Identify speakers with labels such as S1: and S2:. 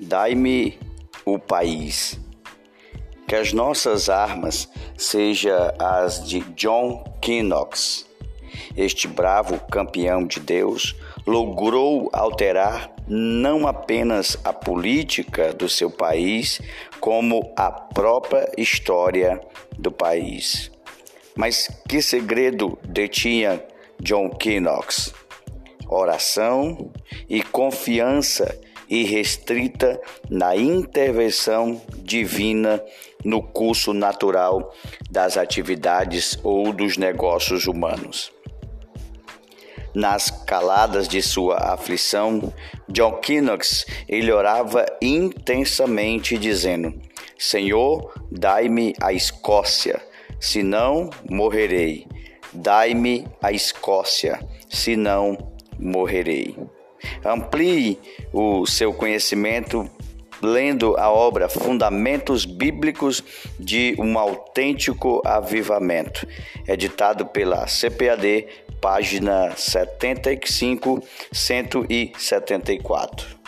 S1: dai-me o país. Que as nossas armas sejam as de John Knox. Este bravo campeão de Deus logrou alterar não apenas a política do seu país, como a própria história do país. Mas que segredo detinha John Knox? Oração e confiança irrestrita na intervenção divina no curso natural das atividades ou dos negócios humanos. Nas caladas de sua aflição, John Knox ele orava intensamente, dizendo: Senhor, dai-me a Escócia, senão morrerei. Dai-me a Escócia, senão morrerei. Amplie o seu conhecimento lendo a obra Fundamentos Bíblicos de um Autêntico Avivamento, editado pela CPAD, página 75, 174.